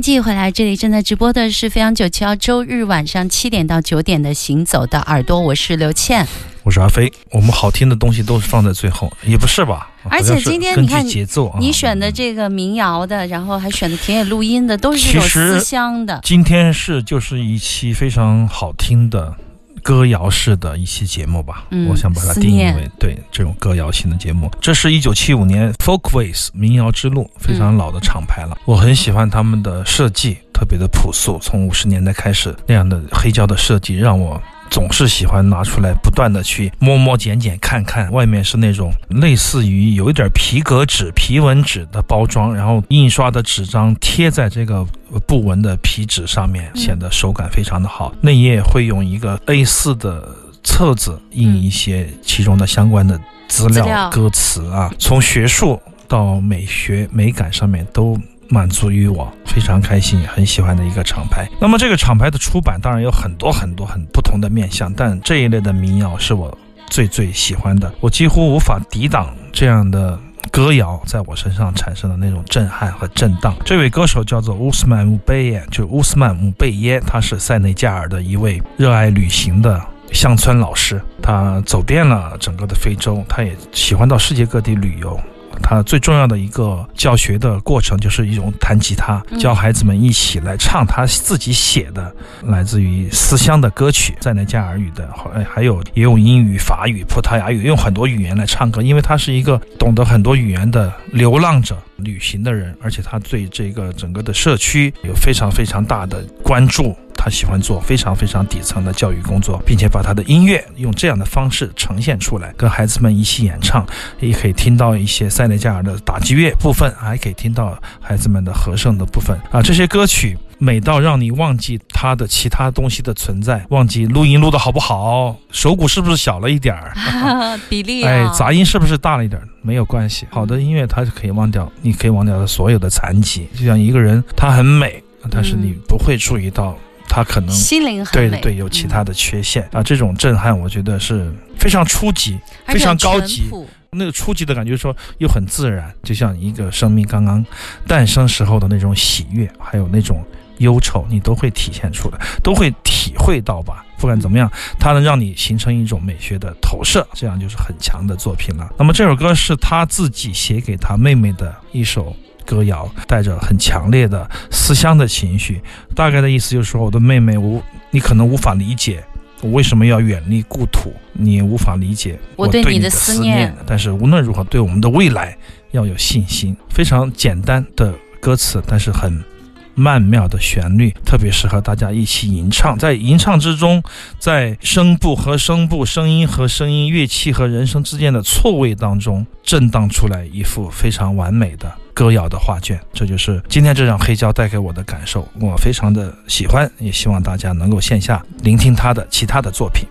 欢迎继续回来，这里正在直播的是飞扬九七幺周日晚上七点到九点的行走的耳朵，我是刘倩，我是阿飞。我们好听的东西都是放在最后，也不是吧？而且今天你看节奏，你选的这个民谣的，然后还选的田野录音的，都是这种思乡的。今天是就是一期非常好听的。歌谣式的一期节目吧，我想把它定义为对这种歌谣型的节目。这是一九七五年 Folkways 民谣之路，非常老的厂牌了。我很喜欢他们的设计，特别的朴素。从五十年代开始，那样的黑胶的设计让我总是喜欢拿出来不断的去摸摸捡捡看看，外面是那种类似于有一点皮革纸、皮纹纸的包装，然后印刷的纸张贴在这个布纹的皮纸上面，显得手感非常的好。内页会用一个 A4 的册子印一些其中的相关的资料、歌词啊，从学术到美学美感上面都。满足于我非常开心，很喜欢的一个厂牌。那么这个厂牌的出版当然有很多很多很不同的面向，但这一类的民谣是我最最喜欢的。我几乎无法抵挡这样的歌谣在我身上产生的那种震撼和震荡。这位歌手叫做乌斯曼·姆贝耶，就乌斯曼·姆贝耶，他是塞内加尔的一位热爱旅行的乡村老师，他走遍了整个的非洲，他也喜欢到世界各地旅游。他最重要的一个教学的过程，就是一种弹吉他，教孩子们一起来唱他自己写的来自于思乡的歌曲，在那加尔语的，还还有也用英语、法语、葡萄牙语，用很多语言来唱歌，因为他是一个懂得很多语言的流浪者。旅行的人，而且他对这个整个的社区有非常非常大的关注。他喜欢做非常非常底层的教育工作，并且把他的音乐用这样的方式呈现出来，跟孩子们一起演唱，也可以听到一些塞内加尔的打击乐部分，还可以听到孩子们的和声的部分啊。这些歌曲美到让你忘记他的其他东西的存在，忘记录音录的好不好，手鼓是不是小了一点儿，比例哎，杂音是不是大了一点儿，没有关系。好的音乐它是可以忘掉，你可以忘掉的所有的残疾。就像一个人，他很美，但是你不会注意到。他可能心灵很对对有其他的缺陷啊，这种震撼我觉得是非常初级、非常高级。那个初级的感觉说又很自然，就像一个生命刚刚诞生时候的那种喜悦，还有那种忧愁，你都会体现出来，都会体会到吧。不管怎么样，它能让你形成一种美学的投射，这样就是很强的作品了。那么这首歌是他自己写给他妹妹的一首。歌谣带着很强烈的思乡的情绪，大概的意思就是说，我的妹妹，我你可能无法理解我为什么要远离故土，你也无法理解我对你的思念。但是无论如何，对我们的未来要有信心。非常简单的歌词，但是很。曼妙的旋律特别适合大家一起吟唱，在吟唱之中，在声部和声部、声音和声音、乐器和人声之间的错位当中，震荡出来一幅非常完美的歌谣的画卷。这就是今天这张黑胶带给我的感受，我非常的喜欢，也希望大家能够线下聆听他的其他的作品。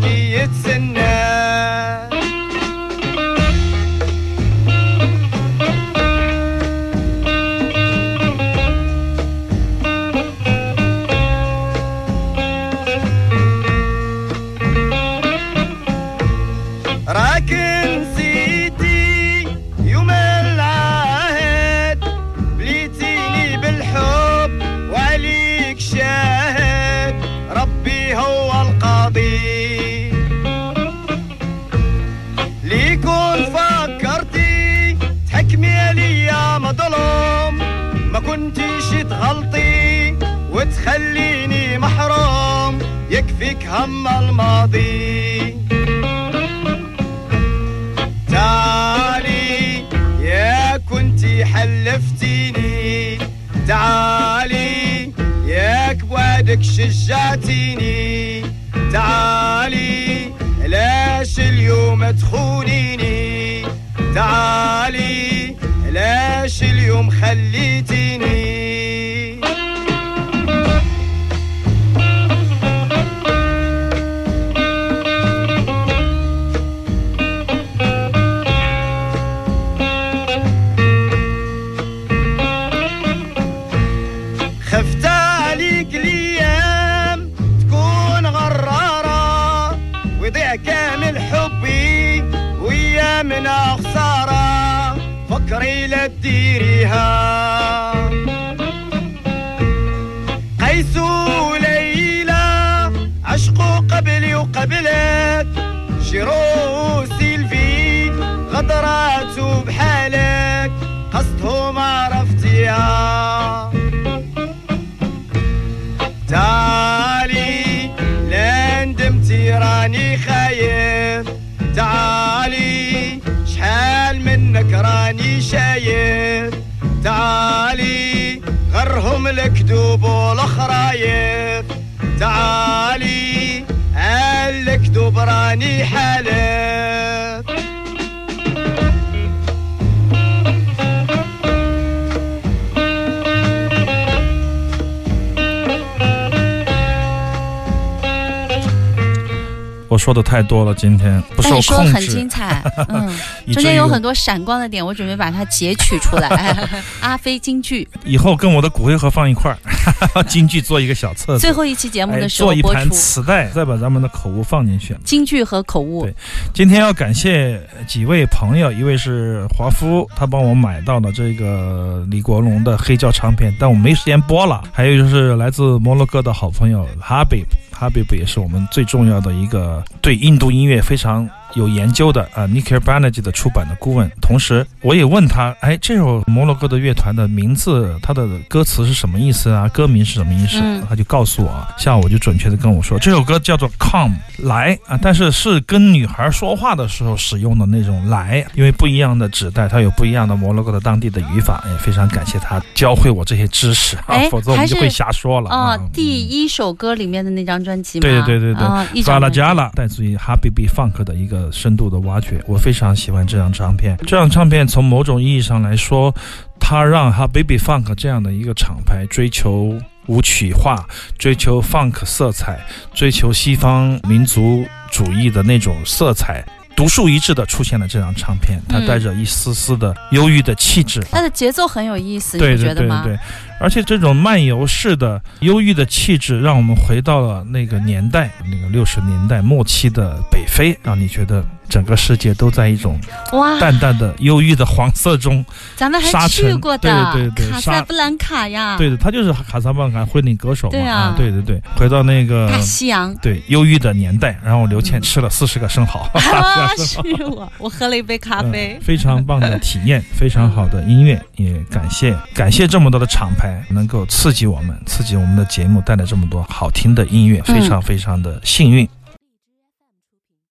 it's an هم الماضي. تعالي يا كنتي حلفتيني. تعالي ياك بوعدك شجعتيني. تعالي ليش اليوم تخونيني. تعالي ليش اليوم خليتيني. فكري لا تديريها. قيس وليلى عشقوا قبلي وقبلك. شيرو سيلفي غدرات بحالك. قصدهم عرفتيها. تعالي لا ندمتي راني خايف غرهم الكذوب والخرايف تعالي الكذوب راني حالف 我说的太多了，今天不受控得很精，彩，嗯，中间有很多闪光的点，我准备把它截取出来。阿飞京剧以后跟我的骨灰盒放一块儿，京剧做一个小册子，最后一期节目哎的时候做一盘，磁带，再把咱们的口误放进去。京剧和口误对。今天要感谢几位朋友，一位是华夫，他帮我买到了这个李国龙的黑胶唱片，但我没时间播了。还有就是来自摩洛哥的好朋友哈比，哈比也是我们最重要的一个对印度音乐非常。有研究的啊 n i k i r b a n e r j 的出版的顾问，同时我也问他，哎，这首摩洛哥的乐团的名字，它的歌词是什么意思啊？歌名是什么意思？嗯他就告诉我啊，下午就准确的跟我说，这首歌叫做 Come 来啊，但是是跟女孩说话的时候使用的那种来，因为不一样的指代，它有不一样的摩洛哥的当地的语法，也非常感谢他教会我这些知识啊哎，否则我们就会瞎说了啊哦，。第一首歌里面的那张专辑吗？对对对对啊，一法张专辑拉加拉，来自于哈比比 funk 的一个深度的挖掘，我非常喜欢这张唱片。这张唱片从某种意义上来说，它让哈 baby funk 这样的一个厂牌追求舞曲化，追求 funk 色彩，追求西方民族主义的那种色彩。独树一帜的出现了这张唱片，它嗯带着一丝丝的忧郁的气质，它的节奏很有意思，对对你觉得吗？对对，而且这种漫游式的忧郁的气质，让我们回到了那个年代，那个六十年代末期的北非，让你觉得整个世界都在一种哇，淡淡的忧郁的黄色中。咱们沙还去过的，对对对卡萨布兰卡呀，对的，他就是卡萨布兰卡婚礼歌手嘛。对啊对对对，回到那个大西洋。对忧郁的年代，然后刘倩吃了四十个生蚝，啊，是我，我喝了一杯咖啡嗯。非常棒的体验，非常好的音乐，也感谢感谢这么多的厂牌能够刺激我们，刺激我们的节目，带来这么多好听的音乐，非常非常的幸运。